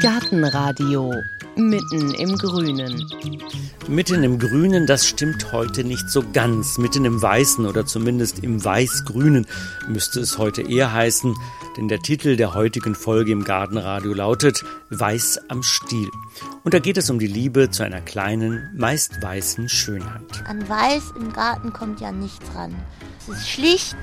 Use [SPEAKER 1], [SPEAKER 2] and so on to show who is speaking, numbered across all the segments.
[SPEAKER 1] Gartenradio mitten im Grünen.
[SPEAKER 2] Mitten im Grünen, das stimmt heute nicht so ganz. Mitten im Weißen oder zumindest im Weiß-Grünen müsste es heute eher heißen, denn der Titel der heutigen Folge im Gartenradio lautet Weiß am Stiel. Und da geht es um die Liebe zu einer kleinen, meist weißen Schönheit.
[SPEAKER 3] An Weiß im Garten kommt ja nichts ran. Es ist schlicht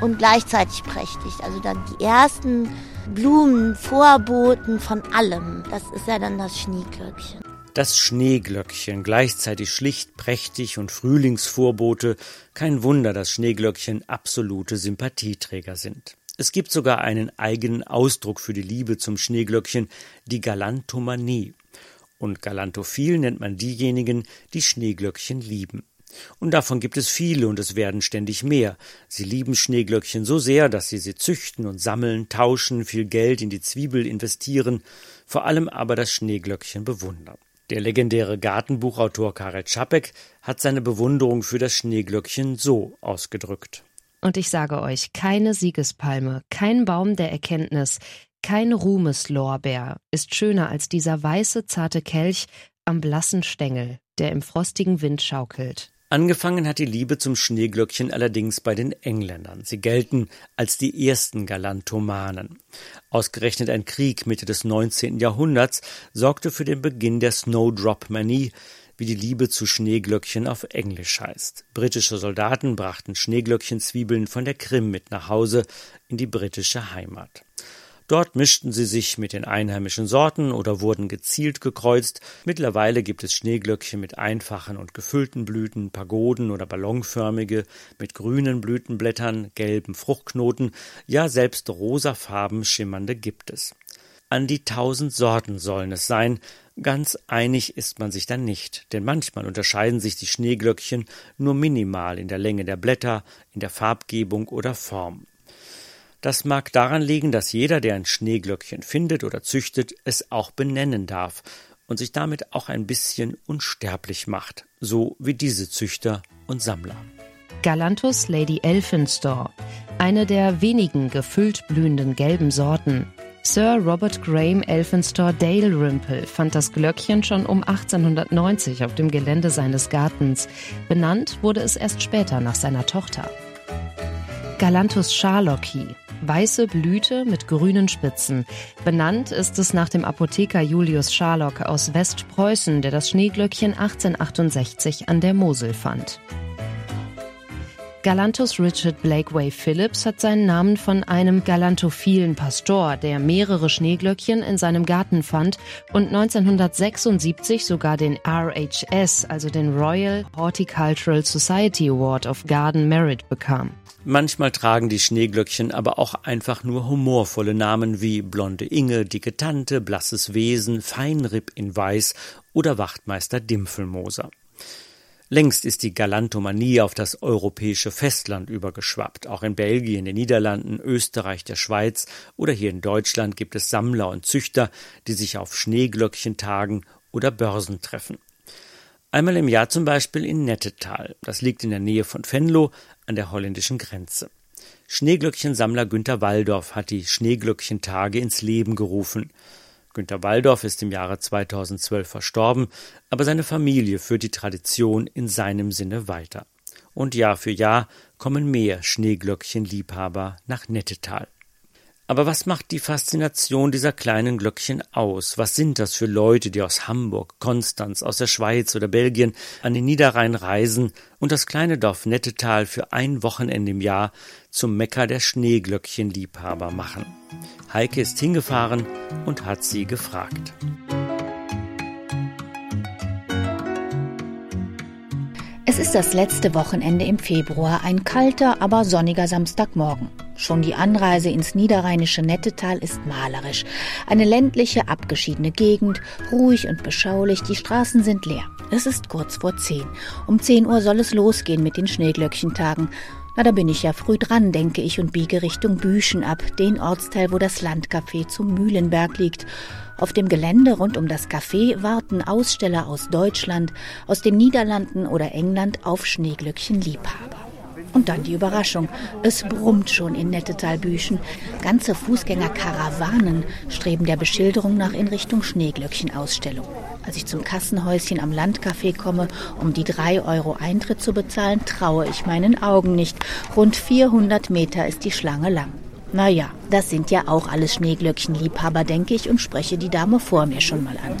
[SPEAKER 3] und gleichzeitig prächtig. Also dann die ersten Blumen, Vorboten von allem. Das ist ja dann das Schneeglöckchen.
[SPEAKER 2] Das Schneeglöckchen, gleichzeitig schlicht, prächtig und Frühlingsvorbote. Kein Wunder, dass Schneeglöckchen absolute Sympathieträger sind. Es gibt sogar einen eigenen Ausdruck für die Liebe zum Schneeglöckchen, die Galantomanie. Und galantophil nennt man diejenigen, die Schneeglöckchen lieben. Und davon gibt es viele und es werden ständig mehr. Sie lieben Schneeglöckchen so sehr, dass sie sie züchten und sammeln, tauschen, viel Geld in die Zwiebel investieren, vor allem aber das Schneeglöckchen bewundern. Der legendäre Gartenbuchautor Karel Čapek hat seine Bewunderung für das Schneeglöckchen so ausgedrückt.
[SPEAKER 1] Und ich sage euch, keine Siegespalme, kein Baum der Erkenntnis, kein Ruhmeslorbeer ist schöner als dieser weiße, zarte Kelch am blassen Stängel, der im frostigen Wind schaukelt.
[SPEAKER 2] Angefangen hat die Liebe zum Schneeglöckchen allerdings bei den Engländern. Sie gelten als die ersten Galantomanen. Ausgerechnet ein Krieg Mitte des 19. Jahrhunderts sorgte für den Beginn der Snowdrop Manie, wie die Liebe zu Schneeglöckchen auf Englisch heißt. Britische Soldaten brachten Schneeglöckchenzwiebeln von der Krim mit nach Hause in die britische Heimat. Dort mischten sie sich mit den einheimischen Sorten oder wurden gezielt gekreuzt. Mittlerweile gibt es Schneeglöckchen mit einfachen und gefüllten Blüten, Pagoden oder ballonförmige, mit grünen Blütenblättern, gelben Fruchtknoten, ja selbst rosafarben schimmernde gibt es. An die tausend Sorten sollen es sein, Ganz einig ist man sich dann nicht, denn manchmal unterscheiden sich die Schneeglöckchen nur minimal in der Länge der Blätter, in der Farbgebung oder Form. Das mag daran liegen, dass jeder, der ein Schneeglöckchen findet oder züchtet, es auch benennen darf und sich damit auch ein bisschen unsterblich macht, so wie diese Züchter und Sammler.
[SPEAKER 1] Galanthus Lady Elphinstone, eine der wenigen gefüllt blühenden gelben Sorten. Sir Robert Graham Elphinstone Dalrymple fand das Glöckchen schon um 1890 auf dem Gelände seines Gartens. Benannt wurde es erst später nach seiner Tochter. Galanthus Charlocki, weiße Blüte mit grünen Spitzen. Benannt ist es nach dem Apotheker Julius Scharlock aus Westpreußen, der das Schneeglöckchen 1868 an der Mosel fand. Galanthus Richard Blakeway Phillips hat seinen Namen von einem galantophilen Pastor, der mehrere Schneeglöckchen in seinem Garten fand und 1976 sogar den RHS, also den Royal Horticultural Society Award of Garden Merit bekam.
[SPEAKER 2] Manchmal tragen die Schneeglöckchen aber auch einfach nur humorvolle Namen wie Blonde Inge, Dicke Tante, Blasses Wesen, Feinripp in Weiß oder Wachtmeister Dimpfelmoser. Längst ist die Galantomanie auf das europäische Festland übergeschwappt. Auch in Belgien, den Niederlanden, Österreich, der Schweiz oder hier in Deutschland gibt es Sammler und Züchter, die sich auf Schneeglöckchen tagen oder Börsen treffen. Einmal im Jahr zum Beispiel in Nettetal. Das liegt in der Nähe von Venlo an der holländischen Grenze. Schneeglöckchensammler Günter Waldorf hat die Schneeglöckchentage ins Leben gerufen. Günter Waldorf ist im Jahre 2012 verstorben, aber seine Familie führt die Tradition in seinem Sinne weiter. Und Jahr für Jahr kommen mehr Schneeglöckchenliebhaber nach Nettetal. Aber was macht die Faszination dieser kleinen Glöckchen aus? Was sind das für Leute, die aus Hamburg, Konstanz, aus der Schweiz oder Belgien an den Niederrhein reisen und das kleine Dorf Nettetal für ein Wochenende im Jahr zum Mekka der Schneeglöckchenliebhaber machen? Heike ist hingefahren und hat sie gefragt.
[SPEAKER 4] Es ist das letzte Wochenende im Februar, ein kalter, aber sonniger Samstagmorgen. Schon die Anreise ins niederrheinische Nettetal ist malerisch. Eine ländliche, abgeschiedene Gegend, ruhig und beschaulich, die Straßen sind leer. Es ist kurz vor zehn. Um zehn Uhr soll es losgehen mit den Schneeglöckchentagen. Na, da bin ich ja früh dran, denke ich, und biege Richtung Büchen ab, den Ortsteil, wo das Landcafé zum Mühlenberg liegt. Auf dem Gelände rund um das Café warten Aussteller aus Deutschland, aus den Niederlanden oder England auf Schneeglöckchenliebhaber. Und dann die Überraschung. Es brummt schon in Nettetalbüchen. Ganze Fußgängerkarawanen streben der Beschilderung nach in Richtung Schneeglöckchenausstellung. Als ich zum Kassenhäuschen am Landcafé komme, um die drei Euro Eintritt zu bezahlen, traue ich meinen Augen nicht. Rund 400 Meter ist die Schlange lang. Naja, das sind ja auch alles Schneeglöckchenliebhaber, denke ich, und spreche die Dame vor mir schon mal an.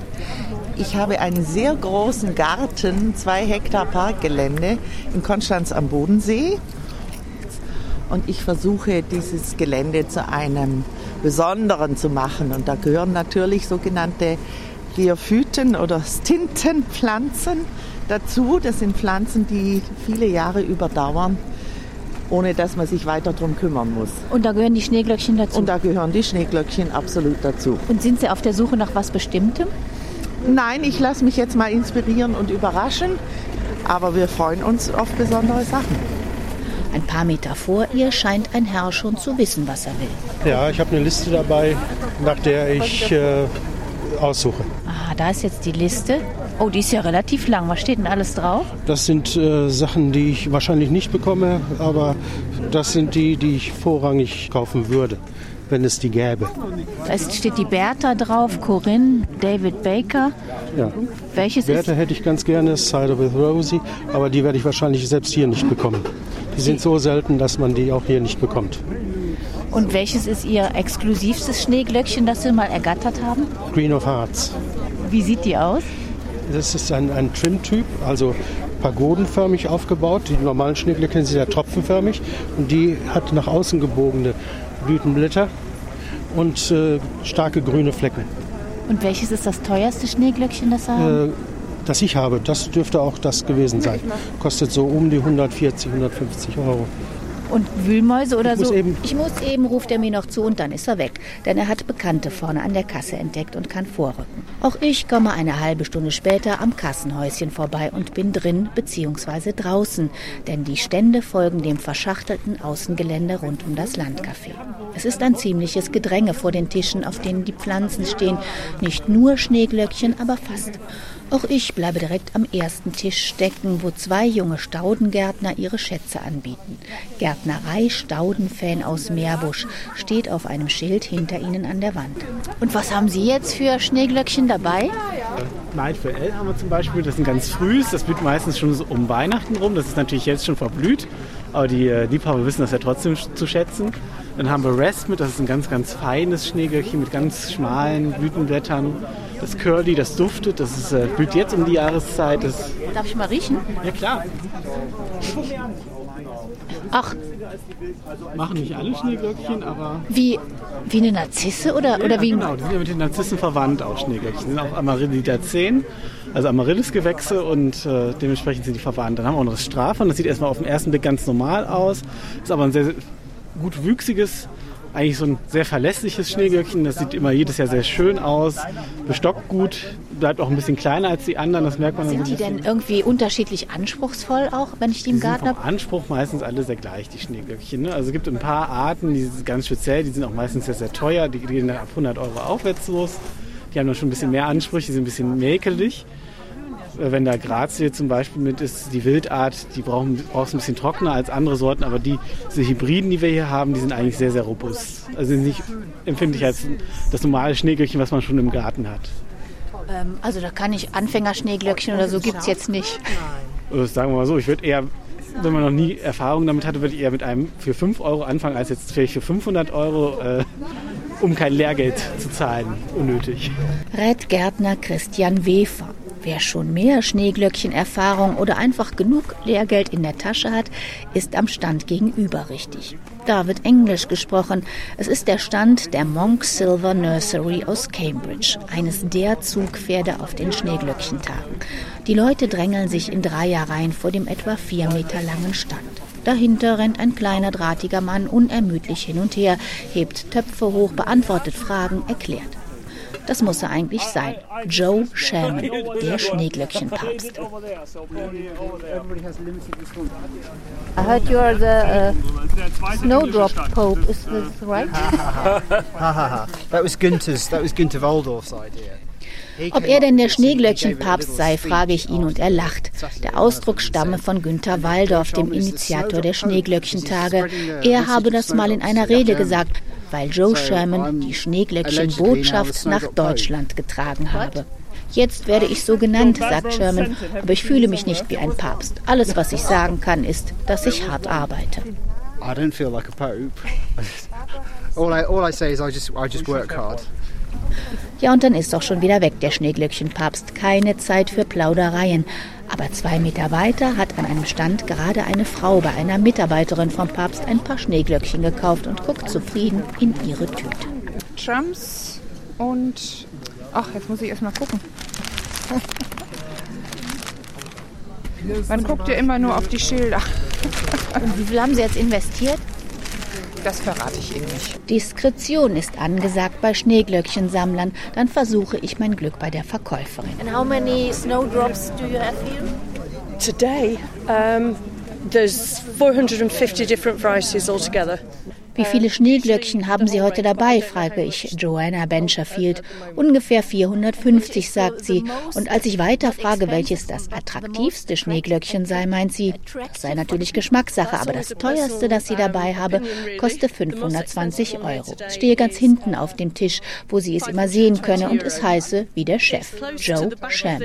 [SPEAKER 5] Ich habe einen sehr großen Garten, zwei Hektar Parkgelände in Konstanz am Bodensee. Und ich versuche, dieses Gelände zu einem besonderen zu machen. Und da gehören natürlich sogenannte Geophyten oder Stintenpflanzen dazu. Das sind Pflanzen, die viele Jahre überdauern, ohne dass man sich weiter darum kümmern muss.
[SPEAKER 4] Und da gehören die Schneeglöckchen dazu?
[SPEAKER 5] Und da gehören die Schneeglöckchen absolut dazu.
[SPEAKER 4] Und sind Sie auf der Suche nach was Bestimmtem?
[SPEAKER 5] Nein, ich lasse mich jetzt mal inspirieren und überraschen, aber wir freuen uns auf besondere Sachen.
[SPEAKER 4] Ein paar Meter vor ihr scheint ein Herr schon zu wissen, was er will.
[SPEAKER 6] Ja, ich habe eine Liste dabei, nach der ich äh, aussuche.
[SPEAKER 4] Ah, da ist jetzt die Liste. Oh, die ist ja relativ lang. Was steht denn alles drauf?
[SPEAKER 6] Das sind äh, Sachen, die ich wahrscheinlich nicht bekomme, aber das sind die, die ich vorrangig kaufen würde, wenn es die gäbe.
[SPEAKER 4] Da steht die Bertha drauf, Corinne, David Baker.
[SPEAKER 6] Ja.
[SPEAKER 4] Welches
[SPEAKER 6] Bertha hätte ich ganz gerne, Cider with Rosie, aber die werde ich wahrscheinlich selbst hier nicht bekommen. Die sind so selten, dass man die auch hier nicht bekommt.
[SPEAKER 4] Und welches ist Ihr exklusivstes Schneeglöckchen, das Sie mal ergattert haben?
[SPEAKER 6] Green of Hearts.
[SPEAKER 4] Wie sieht die aus?
[SPEAKER 6] Das ist ein, ein Trim-Typ, also pagodenförmig aufgebaut. Die normalen Schneeglöckchen sind ja tropfenförmig und die hat nach außen gebogene Blütenblätter und äh, starke grüne Flecken.
[SPEAKER 4] Und welches ist das teuerste Schneeglöckchen, das Sie haben?
[SPEAKER 6] Äh, das ich habe, das dürfte auch das gewesen sein. Kostet so um die 140, 150 Euro.
[SPEAKER 4] Und Wühlmäuse oder
[SPEAKER 6] Ich muss
[SPEAKER 4] so?
[SPEAKER 6] eben-
[SPEAKER 4] ich muss eben, ruft er mir noch zu und dann ist er weg. Denn er hat Bekannte vorne an der Kasse entdeckt und kann vorrücken. Auch ich komme eine halbe Stunde später am Kassenhäuschen vorbei und bin drin bzw. draußen. Denn die Stände folgen dem verschachtelten Außengelände rund um das Landcafé. Es ist ein ziemliches Gedränge vor den Tischen, auf denen die Pflanzen stehen. Nicht nur Schneeglöckchen, aber fast. Auch ich bleibe direkt am ersten Tisch stecken, wo zwei junge Staudengärtner ihre Schätze anbieten. Gärtnerei Staudenfan aus Meerbusch steht auf einem Schild hinter ihnen an der Wand. Und was haben Sie jetzt für Schneeglöckchen dabei?
[SPEAKER 7] Night for L haben wir zum Beispiel, das ist ein ganz frühes, das blüht meistens schon so um Weihnachten rum, das ist natürlich jetzt schon verblüht, aber die äh, Liebhaber wissen das ja trotzdem zu schätzen. Dann haben wir Rest mit, das ist ein ganz, ganz feines Schneeglöckchen mit ganz schmalen Blütenblättern. Das Curly, das duftet, das ist, äh, blüht jetzt um die Jahreszeit. Das,
[SPEAKER 4] Darf ich mal riechen?
[SPEAKER 7] ja klar,
[SPEAKER 4] Ach,
[SPEAKER 7] machen nicht alle Schneeglöckchen, aber
[SPEAKER 4] wie, wie eine Narzisse oder, oder
[SPEAKER 7] ja,
[SPEAKER 4] wie
[SPEAKER 7] genau, die sind ja mit den Narzissen verwandt auch Schneeglöckchen. Die sind auch Amaryllidaceae, also Amaryllisgewächse und äh, dementsprechend sind die verwandt. Dann haben wir auch noch das Straphon, das sieht erstmal auf den ersten Blick ganz normal aus, ist aber ein sehr, sehr gut wüchsiges, eigentlich so ein sehr verlässliches Schneeglöckchen. Das sieht immer jedes Jahr sehr schön aus, bestockt gut, bleibt auch ein bisschen kleiner als die anderen, das merkt man
[SPEAKER 4] Sind die denn irgendwie unterschiedlich anspruchsvoll auch, wenn ich die im
[SPEAKER 7] die
[SPEAKER 4] Garten habe?
[SPEAKER 7] Anspruch meistens alle sehr gleich, die Schneeglöckchen. Ne? Also es gibt ein paar Arten, die sind ganz speziell, die sind auch meistens sehr, sehr teuer, die gehen dann ab 100 Euro aufwärts los. Die haben dann schon ein bisschen mehr Ansprüche, die sind ein bisschen mäkelig. Äh, Wenn da Grazie zum Beispiel mit ist, die Wildart, die brauchen, brauchst ein bisschen trockener als andere Sorten, aber die, diese Hybriden, die wir hier haben, die sind eigentlich sehr, sehr robust. Also sind nicht empfindlich als das normale Schneeglöckchen, was man schon im Garten hat.
[SPEAKER 4] Ähm, also da kann ich Anfängerschneeglöckchen oder so gibt's jetzt nicht.
[SPEAKER 7] Also sagen wir mal so, ich würde eher, wenn man noch nie Erfahrung damit hatte, würde ich eher mit einem für 5 Euro anfangen, als jetzt vielleicht für 500 Euro, äh, um kein Lehrgeld zu zahlen, unnötig.
[SPEAKER 4] Rät Gärtner Christian Wefer. Wer schon mehr Schneeglöckchen-Erfahrung oder einfach genug Lehrgeld in der Tasche hat, ist am Stand gegenüber richtig. Da wird Englisch gesprochen. Es ist der Stand der Monk Silver Nursery aus Cambridge, eines der Zugpferde auf den Schneeglöckchentagen. Die Leute drängeln sich in Dreierreihen vor dem etwa vier Meter langen Stand. Dahinter rennt ein kleiner drahtiger Mann unermüdlich hin und her, hebt Töpfe hoch, beantwortet Fragen, erklärt. Das muss er eigentlich sein. Joe Sherman, der Schneeglöckchenpapst. I heard you are the uh, Snowdrop Pope. Is this right?
[SPEAKER 8] Ha ha ha. That was Günther's. That was Günther Waldorf's idea.
[SPEAKER 4] Ob er denn der Schneeglöckchenpapst sei, frage ich ihn und er lacht. Der Ausdruck stamme von Günter Waldorf, dem Initiator der Schneeglöckchentage. Er habe das mal in einer Rede gesagt, weil Joe Sherman die Schneeglöckchenbotschaft nach Deutschland getragen habe. Jetzt werde ich so genannt, sagt Sherman, aber ich fühle mich nicht wie ein Papst. Alles, was ich sagen kann, ist, dass ich hart arbeite. I don't feel like a pope. All I, all I say is I just, I just work hard. Ja, und dann ist auch schon wieder weg der Schneeglöckchenpapst. Keine Zeit für Plaudereien. Aber zwei Meter weiter hat an einem Stand gerade eine Frau bei einer Mitarbeiterin vom Papst ein paar Schneeglöckchen gekauft und guckt zufrieden in ihre Tüte.
[SPEAKER 8] Trumps und. Ach, jetzt muss ich erst mal gucken. Man guckt ja immer nur auf die Schilder.
[SPEAKER 4] Und wie viel haben Sie jetzt investiert?
[SPEAKER 8] Das verrate ich Ihnen nicht.
[SPEAKER 4] Diskretion ist angesagt bei Schneeglöckchensammlern. Dann versuche ich mein Glück bei der Verkäuferin.
[SPEAKER 9] And how many snowdrops do you have here?
[SPEAKER 10] Today, um, there's 450 different varieties altogether.
[SPEAKER 4] Wie viele Schneeglöckchen haben Sie heute dabei? frage ich Joanna Bencherfield. Ungefähr 450, sagt sie. Und als ich weiter frage, welches das attraktivste Schneeglöckchen sei, meint sie, das sei natürlich Geschmackssache, aber das teuerste, das sie dabei habe, koste 520 Euro. Es stehe ganz hinten auf dem Tisch, wo sie es immer sehen könne und es heiße wie der Chef, Joe Sham.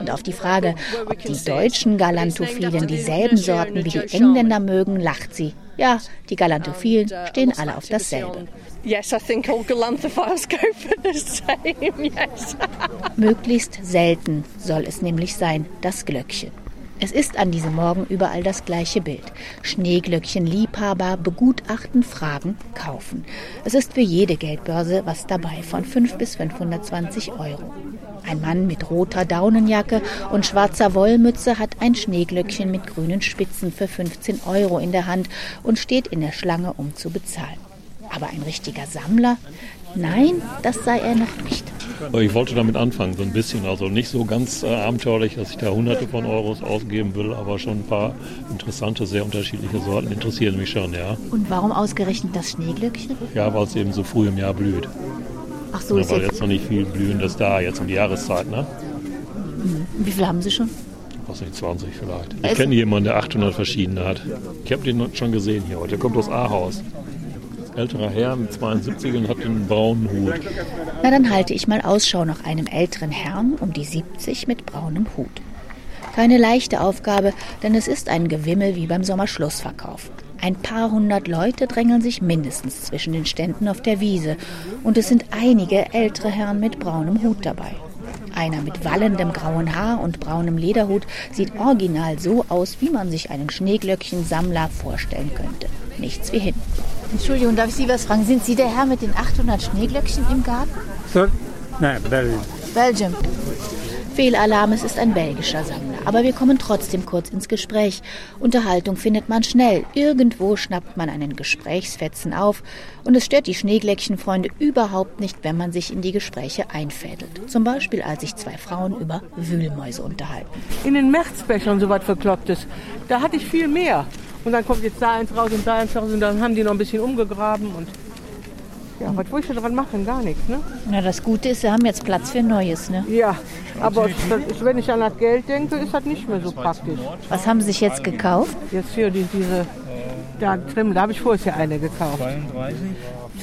[SPEAKER 4] Und auf die Frage, ob die deutschen Galantophilen dieselben Sorten wie die Engländer mögen, lacht sie. Ja, die Galantophilen stehen alle auf dasselbe. Yes, I think all Galantophiles go for the same, yes. Möglichst selten soll es nämlich sein, das Glöckchen. Es ist an diesem Morgen überall das gleiche Bild. Schneeglöckchen-Liebhaber begutachten, fragen, kaufen. Es ist für jede Geldbörse was dabei, von 5 bis 520 Euro. Ein Mann mit roter Daunenjacke und schwarzer Wollmütze hat ein Schneeglöckchen mit grünen Spitzen für 15 Euro in der Hand und steht in der Schlange, um zu bezahlen. Aber ein richtiger Sammler? Nein, das sei er noch nicht.
[SPEAKER 11] Ich wollte damit anfangen, so ein bisschen. Also nicht so ganz äh, abenteuerlich, dass ich da hunderte von Euros ausgeben will, aber schon ein paar interessante, sehr unterschiedliche Sorten interessieren mich schon, ja.
[SPEAKER 4] Und warum ausgerechnet das Schneeglöckchen?
[SPEAKER 11] Ja, weil es eben so früh im Jahr blüht.
[SPEAKER 4] Ach so,
[SPEAKER 11] ja, ist jetzt noch nicht viel Blühendes da, jetzt um die Jahreszeit, ne?
[SPEAKER 4] Mhm. Wie viel haben Sie schon?
[SPEAKER 11] Was nicht, 20 vielleicht. Ich kenne jemanden, der 800 verschiedene hat. Ich habe den schon gesehen hier heute. Der kommt aus Ahaus. Älterer Herr mit 72 und hat einen braunen Hut.
[SPEAKER 4] Na, dann halte ich mal Ausschau nach einem älteren Herrn um die 70 mit braunem Hut. Keine leichte Aufgabe, denn es ist ein Gewimmel wie beim Sommerschlussverkauf. Ein paar hundert Leute drängeln sich mindestens zwischen den Ständen auf der Wiese und es sind einige ältere Herren mit braunem Hut dabei. Einer mit wallendem grauen Haar und braunem Lederhut sieht original so aus, wie man sich einen Schneeglöckchensammler vorstellen könnte. Nichts wie hin. Entschuldigung, darf ich Sie was fragen? Sind Sie der Herr mit den 800 Schneeglöckchen im Garten?
[SPEAKER 12] Nein, Belgium.
[SPEAKER 4] Belgium. Fehlalarm, es ist ein belgischer Sammler. Aber wir kommen trotzdem kurz ins Gespräch. Unterhaltung findet man schnell. Irgendwo schnappt man einen Gesprächsfetzen auf. Und es stört die Schneeglöckchenfreunde überhaupt nicht, wenn man sich in die Gespräche einfädelt. Zum Beispiel, als sich zwei Frauen über Wühlmäuse unterhalten.
[SPEAKER 13] In den Märzbechern so was Verklopptes, da hatte ich viel mehr. Und dann kommt jetzt da eins raus und da eins raus und dann haben die noch ein bisschen umgegraben und ja, was wollte ich dran machen? Gar nichts, ne?
[SPEAKER 4] Na, das Gute ist, wir haben jetzt Platz für Neues, ne?
[SPEAKER 13] Ja, aber ist, wenn ich an das Geld denke, ist das nicht mehr so praktisch.
[SPEAKER 4] Was haben Sie sich jetzt gekauft?
[SPEAKER 13] Jetzt für die, diese da, Trim, da habe ich vorher eine gekauft. 32?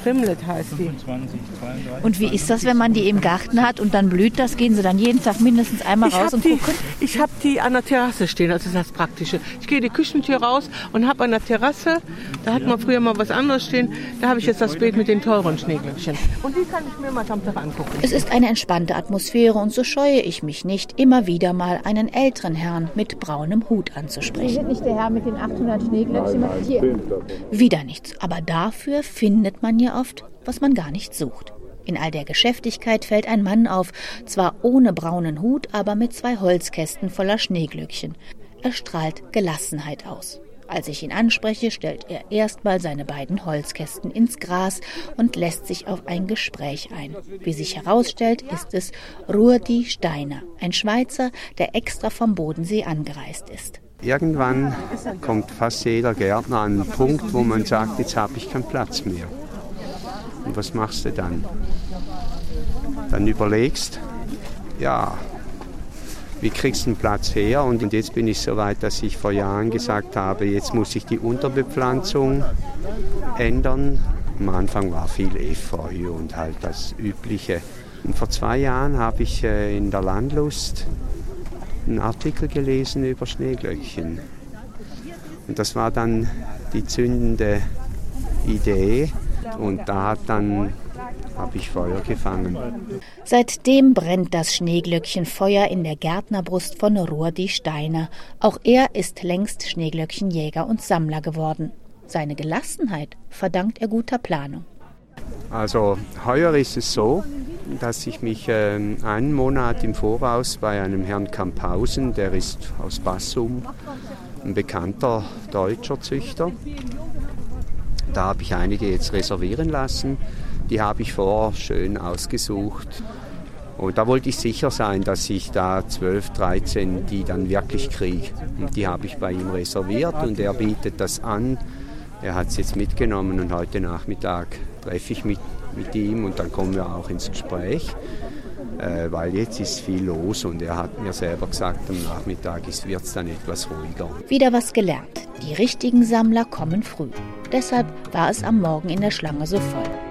[SPEAKER 13] Trimlet heißt die. 25,
[SPEAKER 4] 32. Und wie ist das, wenn man die im Garten hat und dann blüht das? Gehen Sie dann jeden Tag mindestens einmal
[SPEAKER 13] ich
[SPEAKER 4] raus und
[SPEAKER 13] die,
[SPEAKER 4] gucken?
[SPEAKER 13] Ich habe die an der Terrasse stehen, das ist das Praktische. Ich gehe die Küchentür raus und habe an der Terrasse, da hat man früher mal was anderes stehen, da habe ich jetzt das Beet mit den teuren Schneeglöckchen. Und die kann ich mir mal am Tag angucken.
[SPEAKER 4] Es ist eine entspannte Atmosphäre und so scheue ich mich nicht, immer wieder mal einen älteren Herrn mit braunem Hut anzusprechen. Sie
[SPEAKER 8] sind nicht der Herr mit den 800 Schneeglöckchen? Hier.
[SPEAKER 4] Wieder nichts, aber dafür findet man ja oft was man gar nicht sucht. In all der Geschäftigkeit fällt ein Mann auf, zwar ohne braunen Hut, aber mit zwei Holzkästen voller Schneeglöckchen. Er strahlt Gelassenheit aus. Als ich ihn anspreche, stellt er erstmal seine beiden Holzkästen ins Gras und lässt sich auf ein Gespräch ein. Wie sich herausstellt, ist es Ruhrdi Steiner, ein Schweizer, der extra vom Bodensee angereist ist.
[SPEAKER 14] Irgendwann kommt fast jeder Gärtner an einen Punkt, wo man sagt, jetzt habe ich keinen Platz mehr. Und was machst du dann? Dann überlegst, ja, wie kriegst du einen Platz her? Und jetzt bin ich so weit, dass ich vor Jahren gesagt habe, jetzt muss ich die Unterbepflanzung ändern. Am Anfang war viel Efeu und halt das Übliche. Und vor zwei Jahren habe ich äh, in der Landlust einen Artikel gelesen über Schneeglöckchen. Und das war dann die zündende Idee. Und da hat dann habe ich Feuer gefangen.
[SPEAKER 4] Seitdem brennt das Schneeglöckchen Feuer in der Gärtnerbrust von Rudi Steiner. Auch er ist längst Schneeglöckchenjäger und Sammler geworden. Seine Gelassenheit verdankt er guter Planung.
[SPEAKER 14] Also heuer ist es so, dass ich mich äh, einen Monat im Voraus bei einem Herrn Kamphausen, der ist aus Bassum, ein bekannter deutscher Züchter. Da habe ich einige jetzt reservieren lassen. Die habe ich vorher schön ausgesucht. Und da wollte ich sicher sein, dass ich da 12, 13 die dann wirklich kriege. Und die habe ich bei ihm reserviert und er bietet das an. Er hat es jetzt mitgenommen und heute Nachmittag treffe ich mich mit ihm und dann kommen wir auch ins Gespräch, äh, weil jetzt ist viel los und er hat mir selber gesagt, am Nachmittag wird es dann etwas ruhiger.
[SPEAKER 4] Wieder was gelernt. Die richtigen Sammler kommen früh. Deshalb war es am Morgen in der Schlange so voll.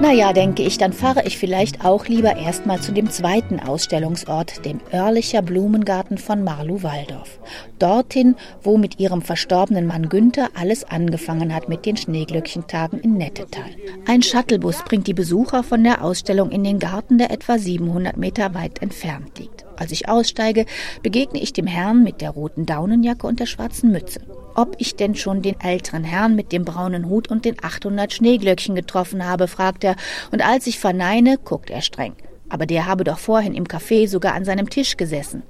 [SPEAKER 4] Naja, denke ich, dann fahre ich vielleicht auch lieber erstmal zu dem zweiten Ausstellungsort, dem Örlicher Blumengarten von Marlu-Waldorf. Dorthin, wo mit ihrem verstorbenen Mann Günther alles angefangen hat mit den Schneeglöckchentagen in Nettetal. Ein Shuttlebus bringt die Besucher von der Ausstellung in den Garten, der etwa 700 Meter weit entfernt liegt. Als ich aussteige, begegne ich dem Herrn mit der roten Daunenjacke und der schwarzen Mütze ob ich denn schon den älteren Herrn mit dem braunen Hut und den 800 Schneeglöckchen getroffen habe, fragt er, und als ich verneine, guckt er streng. Aber der habe doch vorhin im Café sogar an seinem Tisch gesessen.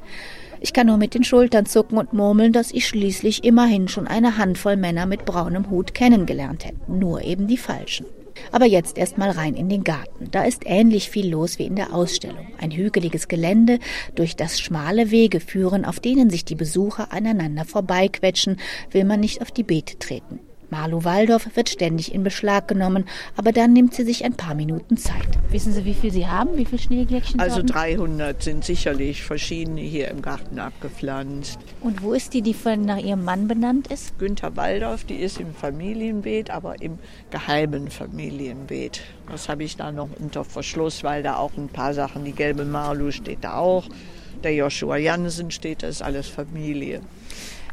[SPEAKER 4] Ich kann nur mit den Schultern zucken und murmeln, dass ich schließlich immerhin schon eine Handvoll Männer mit braunem Hut kennengelernt hätte, nur eben die falschen. Aber jetzt erstmal rein in den Garten. Da ist ähnlich viel los wie in der Ausstellung. Ein hügeliges Gelände, durch das schmale Wege führen, auf denen sich die Besucher aneinander vorbeiquetschen, will man nicht auf die Beete treten. Marlo Waldorf wird ständig in Beschlag genommen, aber dann nimmt sie sich ein paar Minuten Zeit. Wissen Sie, wie viel Sie haben? Wie viele Schneeglöckchen?
[SPEAKER 15] Also 300 sind sicherlich verschiedene hier im Garten abgepflanzt.
[SPEAKER 4] Und wo ist die, die von nach Ihrem Mann benannt ist?
[SPEAKER 15] Günther Waldorf, die ist im Familienbeet, aber im geheimen Familienbeet. Das habe ich da noch unter Verschluss, weil da auch ein paar Sachen, die gelbe Marlu steht da auch, der Joshua Jansen steht, das ist alles Familie.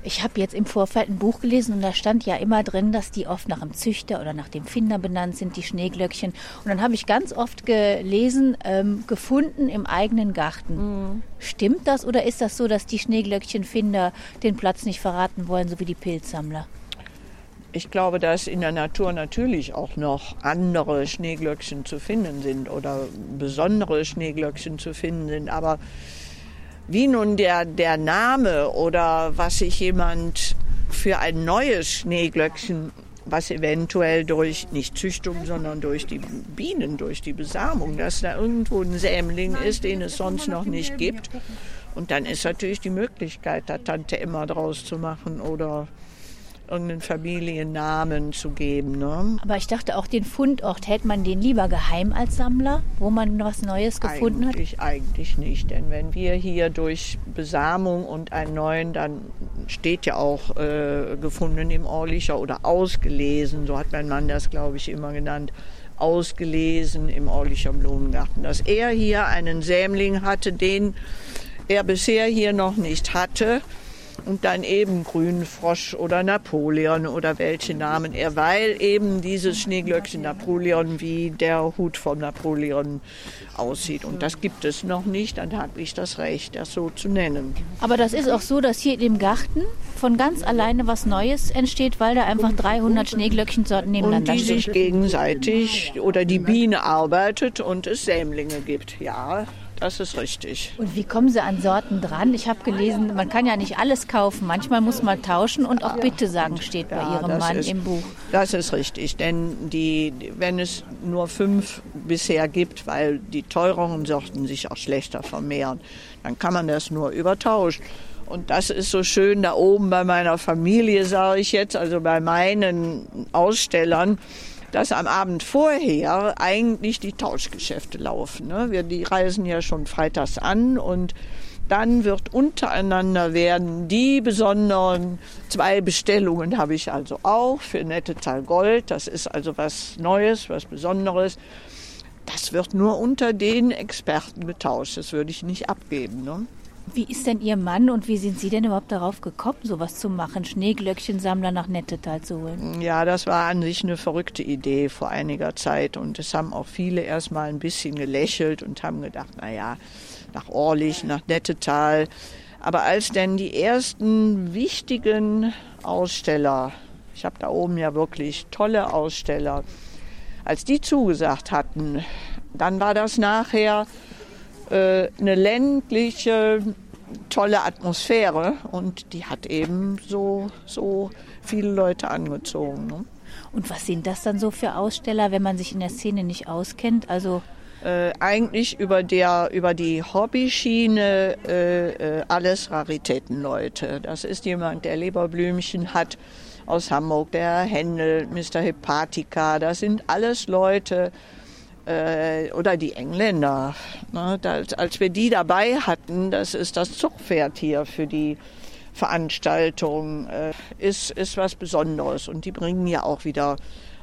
[SPEAKER 4] Ich habe jetzt im Vorfeld ein Buch gelesen und da stand ja immer drin, dass die oft nach dem Züchter oder nach dem Finder benannt sind, die Schneeglöckchen. Und dann habe ich ganz oft gelesen, ähm, gefunden im eigenen Garten. Mhm. Stimmt das oder ist das so, dass die Schneeglöckchenfinder den Platz nicht verraten wollen, so wie die Pilzsammler?
[SPEAKER 15] Ich glaube, dass in der Natur natürlich auch noch andere Schneeglöckchen zu finden sind oder besondere Schneeglöckchen zu finden sind. Aber wie nun der, der Name oder was sich jemand für ein neues Schneeglöckchen, was eventuell durch nicht Züchtung, sondern durch die Bienen, durch die Besamung, dass da irgendwo ein Sämling ist, den es sonst noch nicht gibt. Und dann ist natürlich die Möglichkeit, da Tante Emma draus zu machen oder irgendeinen Familiennamen zu geben. Ne?
[SPEAKER 4] Aber ich dachte auch, den Fundort hält man den lieber geheim als Sammler, wo man was Neues gefunden
[SPEAKER 15] eigentlich,
[SPEAKER 4] hat?
[SPEAKER 15] Eigentlich nicht, denn wenn wir hier durch Besamung und einen neuen, dann steht ja auch äh, gefunden im Orlicher oder ausgelesen, so hat mein Mann das, glaube ich, immer genannt ausgelesen im Orlicher Blumengarten, dass er hier einen Sämling hatte, den er bisher hier noch nicht hatte und dann eben Grünfrosch oder Napoleon oder welche Namen er, weil eben dieses Schneeglöckchen Napoleon wie der Hut von Napoleon aussieht. Und das gibt es noch nicht, dann habe ich das Recht, das so zu nennen.
[SPEAKER 4] Aber das ist auch so, dass hier im Garten von ganz alleine was Neues entsteht, weil da einfach 300 Schneeglöckchensorten nebeneinander
[SPEAKER 15] stehen. Und die sich gegenseitig oder die Biene arbeitet und es Sämlinge gibt, ja. Das ist richtig.
[SPEAKER 4] Und wie kommen Sie an Sorten dran? Ich habe gelesen, man kann ja nicht alles kaufen. Manchmal muss man tauschen und auch Bitte sagen steht bei ja, Ihrem Mann
[SPEAKER 15] ist,
[SPEAKER 4] im Buch.
[SPEAKER 15] Das ist richtig, denn die, wenn es nur fünf bisher gibt, weil die teureren Sorten sich auch schlechter vermehren, dann kann man das nur übertauschen. Und das ist so schön da oben bei meiner Familie, sage ich jetzt, also bei meinen Ausstellern dass am Abend vorher eigentlich die Tauschgeschäfte laufen. Ne? Wir, die reisen ja schon freitags an und dann wird untereinander werden die besonderen zwei Bestellungen habe ich also auch für Nettetal Gold. Das ist also was Neues, was Besonderes. Das wird nur unter den Experten getauscht. Das würde ich nicht abgeben. Ne?
[SPEAKER 4] Wie ist denn Ihr Mann und wie sind Sie denn überhaupt darauf gekommen, sowas zu machen, Schneeglöckchensammler nach Nettetal zu holen?
[SPEAKER 15] Ja, das war an sich eine verrückte Idee vor einiger Zeit und es haben auch viele erstmal ein bisschen gelächelt und haben gedacht, na ja, nach Orlich, nach Nettetal. Aber als denn die ersten wichtigen Aussteller, ich habe da oben ja wirklich tolle Aussteller, als die zugesagt hatten, dann war das nachher äh, eine ländliche, tolle Atmosphäre und die hat eben so, so viele Leute angezogen. Ne?
[SPEAKER 4] Und was sind das dann so für Aussteller, wenn man sich in der Szene nicht auskennt? Also
[SPEAKER 15] äh, eigentlich über, der, über die Hobbyschiene äh, äh, alles Raritätenleute. Das ist jemand, der Leberblümchen hat aus Hamburg, der Händel, Mr. Hepatica. Das sind alles Leute, äh, oder die Engländer. Ne? Das, als wir die dabei hatten, das ist das Zugpferd hier für die Veranstaltung, äh, ist, ist was Besonderes. Und die bringen ja auch wieder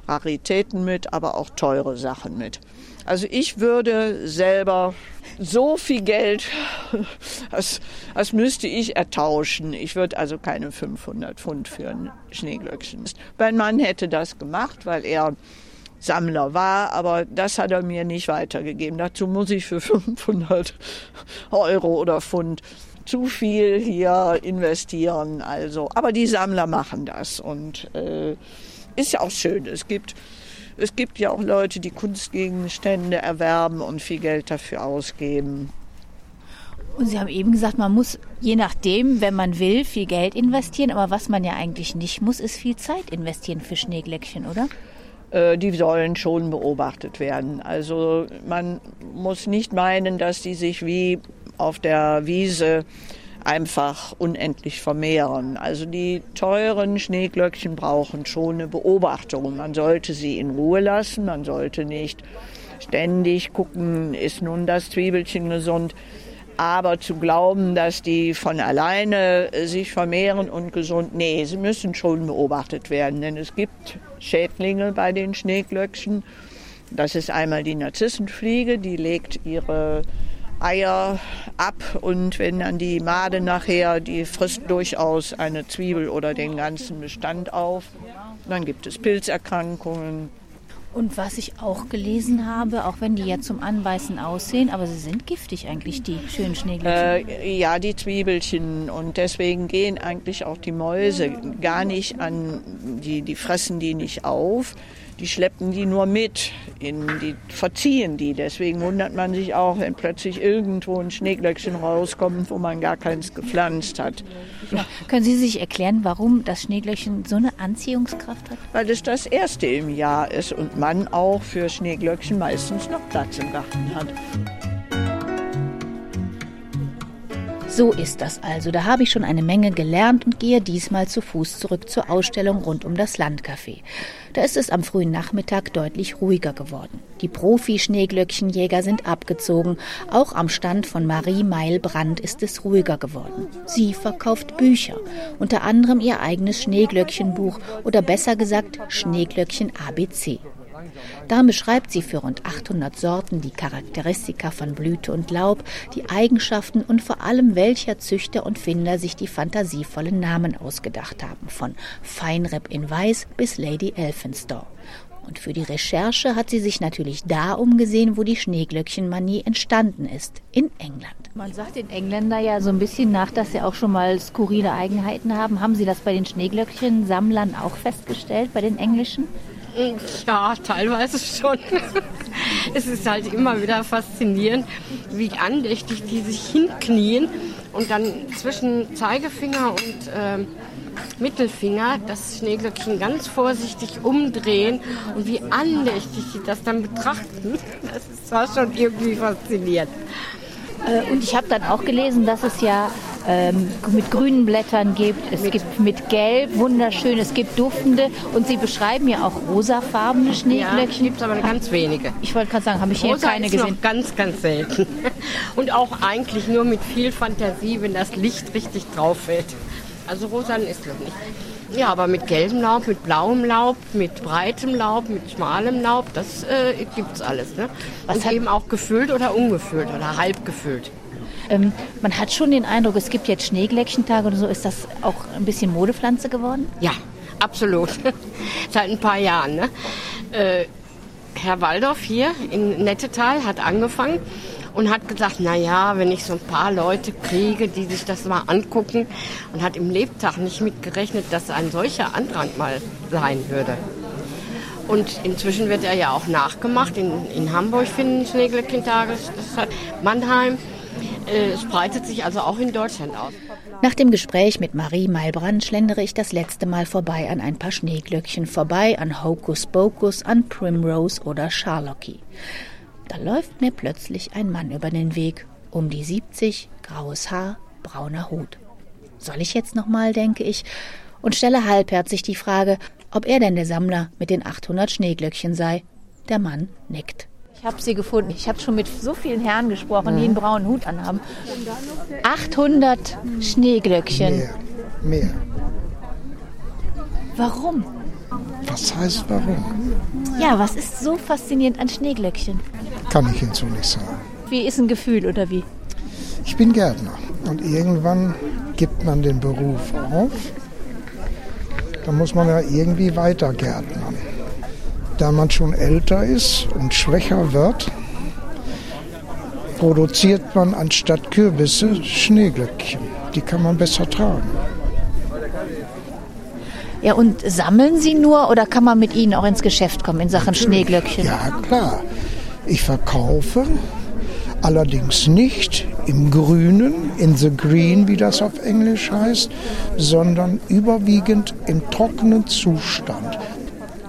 [SPEAKER 15] Raritäten mit, aber auch teure Sachen mit. Also ich würde selber so viel Geld, als, als müsste ich ertauschen. Ich würde also keine 500 Pfund für ein Schneeglöckchen. Mein Mann hätte das gemacht, weil er Sammler war, aber das hat er mir nicht weitergegeben. Dazu muss ich für 500 Euro oder Pfund zu viel hier investieren. Also, aber die Sammler machen das und äh, ist ja auch schön. Es gibt es gibt ja auch Leute, die Kunstgegenstände erwerben und viel Geld dafür ausgeben.
[SPEAKER 4] Und Sie haben eben gesagt, man muss je nachdem, wenn man will, viel Geld investieren. Aber was man ja eigentlich nicht muss, ist viel Zeit investieren für Schneeglöckchen, oder?
[SPEAKER 15] Äh, die sollen schon beobachtet werden. Also man muss nicht meinen, dass die sich wie auf der Wiese einfach unendlich vermehren. Also die teuren Schneeglöckchen brauchen schon eine Beobachtung. Man sollte sie in Ruhe lassen, man sollte nicht ständig gucken, ist nun das Zwiebelchen gesund. Aber zu glauben, dass die von alleine sich vermehren und gesund, nee, sie müssen schon beobachtet werden, denn es gibt Schädlinge bei den Schneeglöckchen. Das ist einmal die Narzissenfliege, die legt ihre Eier ab und wenn dann die Made nachher, die frisst durchaus eine Zwiebel oder den ganzen Bestand auf. Dann gibt es Pilzerkrankungen.
[SPEAKER 4] Und was ich auch gelesen habe, auch wenn die ja zum Anbeißen aussehen, aber sie sind giftig eigentlich, die schönen Schneeglöckchen.
[SPEAKER 15] Äh, ja, die Zwiebelchen. Und deswegen gehen eigentlich auch die Mäuse gar nicht an, die, die fressen die nicht auf die schleppen die nur mit, in die verziehen die. Deswegen wundert man sich auch, wenn plötzlich irgendwo ein Schneeglöckchen rauskommt, wo man gar keins gepflanzt hat.
[SPEAKER 4] Ja. Können Sie sich erklären, warum das Schneeglöckchen so eine Anziehungskraft hat?
[SPEAKER 15] Weil es das erste im Jahr ist und man auch für Schneeglöckchen meistens noch Platz im Garten hat.
[SPEAKER 4] So ist das also. Da habe ich schon eine Menge gelernt und gehe diesmal zu Fuß zurück zur Ausstellung rund um das Landcafé. Da ist es am frühen Nachmittag deutlich ruhiger geworden. Die Profi-Schneeglöckchenjäger sind abgezogen. Auch am Stand von Marie Meil-Brandt ist es ruhiger geworden. Sie verkauft Bücher, unter anderem ihr eigenes Schneeglöckchenbuch oder besser gesagt Schneeglöckchen ABC. Darin beschreibt sie für rund 800 Sorten die Charakteristika von Blüte und Laub, die Eigenschaften und vor allem welcher Züchter und Finder sich die fantasievollen Namen ausgedacht haben, von Feinripp in Weiß bis Lady Elphinstone. Und für die Recherche hat sie sich natürlich da umgesehen, wo die Schneeglöckchenmanie entstanden ist, in England. Man sagt den Engländer ja so ein bisschen nach, dass sie auch schon mal skurrile Eigenheiten haben. Haben Sie das bei den Schneeglöckchensammlern auch festgestellt, bei den englischen?
[SPEAKER 16] Ja, teilweise schon. es ist halt immer wieder faszinierend, wie andächtig die sich hinknien und dann zwischen Zeigefinger und äh, Mittelfinger das Schneeglöckchen ganz vorsichtig umdrehen und wie andächtig sie das dann betrachten. Das zwar schon irgendwie faszinierend.
[SPEAKER 4] Äh, und ich habe dann auch gelesen, dass es ja ähm, mit grünen Blättern gibt. Es mit gibt mit Gelb, wunderschön. Es gibt duftende und Sie beschreiben ja auch rosafarbene Schneeglöckchen.
[SPEAKER 16] Ja, gibt es aber ganz wenige.
[SPEAKER 4] Ich wollte gerade sagen, habe ich hier
[SPEAKER 16] Rosa
[SPEAKER 4] keine
[SPEAKER 16] ist
[SPEAKER 4] gesehen.
[SPEAKER 16] Noch ganz, ganz selten. Und auch eigentlich nur mit viel Fantasie, wenn das Licht richtig drauf fällt. Also rosan ist noch nicht. Ja, aber mit gelbem Laub, mit blauem Laub, mit breitem Laub, mit schmalem Laub, das äh, es alles. Ne? Und eben auch gefüllt oder ungefüllt oder halb gefüllt.
[SPEAKER 4] Ähm, man hat schon den Eindruck, es gibt jetzt Schneeglöckchentage oder so. Ist das auch ein bisschen Modepflanze geworden?
[SPEAKER 16] Ja, absolut. Seit ein paar Jahren. Ne? Äh, Herr Waldorf hier in Nettetal hat angefangen und hat gesagt, na ja, wenn ich so ein paar Leute kriege, die sich das mal angucken und hat im Lebtag nicht mitgerechnet, dass ein solcher Andrang mal sein würde. Und inzwischen wird er ja auch nachgemacht. In, in Hamburg finden hat Mannheim. Äh, es breitet sich also auch in Deutschland aus.
[SPEAKER 4] Nach dem Gespräch mit Marie Meilbrand schlendere ich das letzte Mal vorbei an ein paar Schneeglöckchen, vorbei an Hocus Pocus, an Primrose oder Charlocky. Da läuft mir plötzlich ein Mann über den Weg, um die 70, graues Haar, brauner Hut. Soll ich jetzt nochmal, denke ich, und stelle halbherzig die Frage, ob er denn der Sammler mit den 800 Schneeglöckchen sei. Der Mann nickt. Ich habe sie gefunden. Ich habe schon mit so vielen Herren gesprochen, die einen braunen Hut anhaben. 800 Schneeglöckchen.
[SPEAKER 17] Mehr. Mehr.
[SPEAKER 4] Warum?
[SPEAKER 17] Was heißt warum?
[SPEAKER 4] Ja, was ist so faszinierend an Schneeglöckchen?
[SPEAKER 17] Kann ich Ihnen so nicht sagen.
[SPEAKER 4] Wie ist ein Gefühl oder wie?
[SPEAKER 17] Ich bin Gärtner und irgendwann gibt man den Beruf auf. Da muss man ja irgendwie weiter gärtnern. Da man schon älter ist und schwächer wird, produziert man anstatt Kürbisse Schneeglöckchen. Die kann man besser tragen.
[SPEAKER 4] Ja, und sammeln Sie nur oder kann man mit Ihnen auch ins Geschäft kommen in Sachen Schneeglöckchen?
[SPEAKER 17] Ja, klar. Ich verkaufe allerdings nicht im Grünen, in the green, wie das auf Englisch heißt, sondern überwiegend im trockenen Zustand.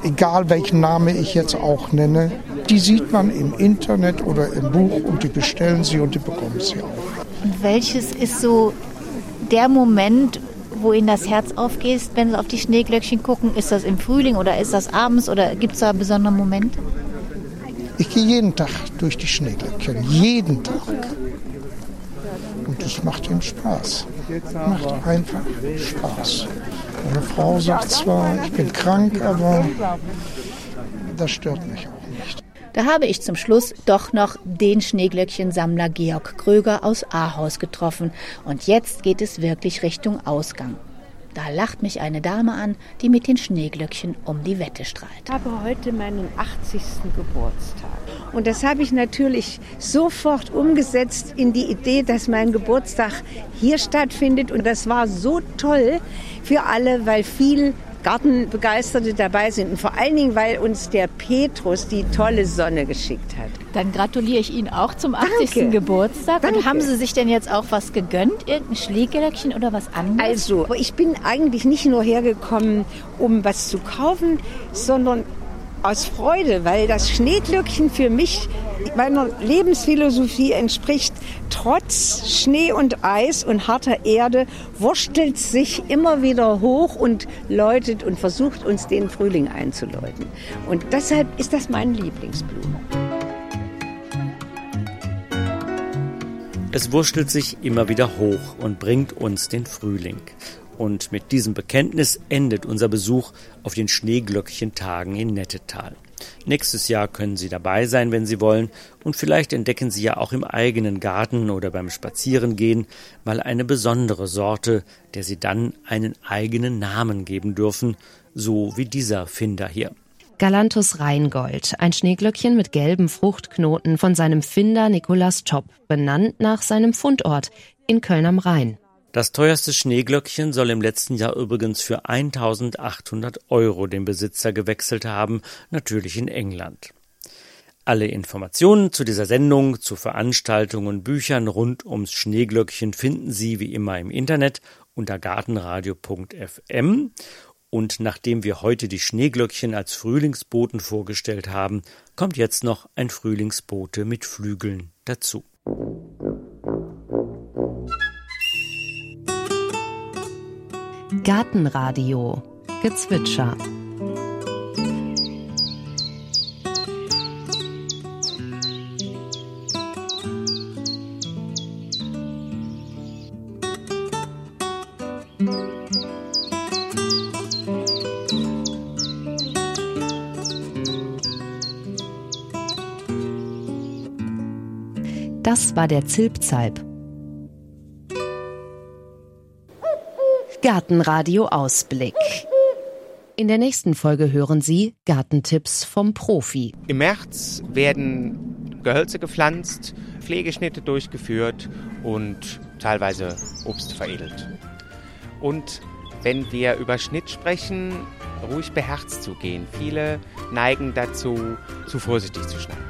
[SPEAKER 17] Egal welchen Namen ich jetzt auch nenne, die sieht man im Internet oder im Buch und die bestellen sie und die bekommen sie auch.
[SPEAKER 4] Und welches ist so der Moment, wo Ihnen das Herz aufgeht, wenn Sie auf die Schneeglöckchen gucken? Ist das im Frühling oder ist das abends oder gibt es da besondere Momente?
[SPEAKER 17] Ich gehe jeden Tag durch die Schneeglöckchen, jeden Tag. Und das macht ihm Spaß. Macht einfach Spaß. Meine Frau sagt zwar, ich bin krank, aber das stört mich auch.
[SPEAKER 4] Da habe ich zum Schluss doch noch den Schneeglöckchensammler Georg Kröger aus Ahaus getroffen. Und jetzt geht es wirklich Richtung Ausgang. Da lacht mich eine Dame an, die mit den Schneeglöckchen um die Wette strahlt.
[SPEAKER 18] Ich habe heute meinen 80. Geburtstag. Und das habe ich natürlich sofort umgesetzt in die Idee, dass mein Geburtstag hier stattfindet. Und das war so toll für alle, weil viel Gartenbegeisterte dabei sind. Und vor allen Dingen, weil uns der Petrus die tolle Sonne geschickt hat.
[SPEAKER 4] Dann gratuliere ich Ihnen auch zum 80.
[SPEAKER 18] Danke.
[SPEAKER 4] Geburtstag.
[SPEAKER 18] Danke.
[SPEAKER 4] Und haben Sie sich denn jetzt auch was gegönnt? Irgendein Schneeglöckchen oder was anderes?
[SPEAKER 18] Also, ich bin eigentlich nicht nur hergekommen, um was zu kaufen, sondern aus Freude, weil das Schneeglöckchen für mich meiner Lebensphilosophie entspricht. Trotz Schnee und Eis und harter Erde wurstelt sich immer wieder hoch und läutet und versucht uns den Frühling einzuläuten. Und deshalb ist das meine Lieblingsblume.
[SPEAKER 2] Es wurschtelt sich immer wieder hoch und bringt uns den Frühling. Und mit diesem Bekenntnis endet unser Besuch auf den Schneeglöckchentagen in Nettetal. Nächstes Jahr können Sie dabei sein, wenn Sie wollen, und vielleicht entdecken Sie ja auch im eigenen Garten oder beim Spazierengehen mal eine besondere Sorte, der Sie dann einen eigenen Namen geben dürfen, so wie dieser Finder hier.
[SPEAKER 1] Galanthus Rheingold, ein Schneeglöckchen mit gelben Fruchtknoten von seinem Finder Nikolaus Topp, benannt nach seinem Fundort in Köln am Rhein.
[SPEAKER 2] Das teuerste Schneeglöckchen soll im letzten Jahr übrigens für 1800 Euro den Besitzer gewechselt haben, natürlich in England. Alle Informationen zu dieser Sendung, zu Veranstaltungen und Büchern rund ums Schneeglöckchen finden Sie wie immer im Internet unter gartenradio.fm. Und nachdem wir heute die Schneeglöckchen als Frühlingsboten vorgestellt haben, kommt jetzt noch ein Frühlingsbote mit Flügeln dazu.
[SPEAKER 1] Gartenradio Gezwitscher. Das war der Zilpzalp. Gartenradio Ausblick. In der nächsten Folge hören Sie Gartentipps vom Profi.
[SPEAKER 19] Im März werden Gehölze gepflanzt, Pflegeschnitte durchgeführt und teilweise Obst veredelt. Und wenn wir über Schnitt sprechen, ruhig beherzt zugehen. Viele neigen dazu, zu vorsichtig zu schneiden.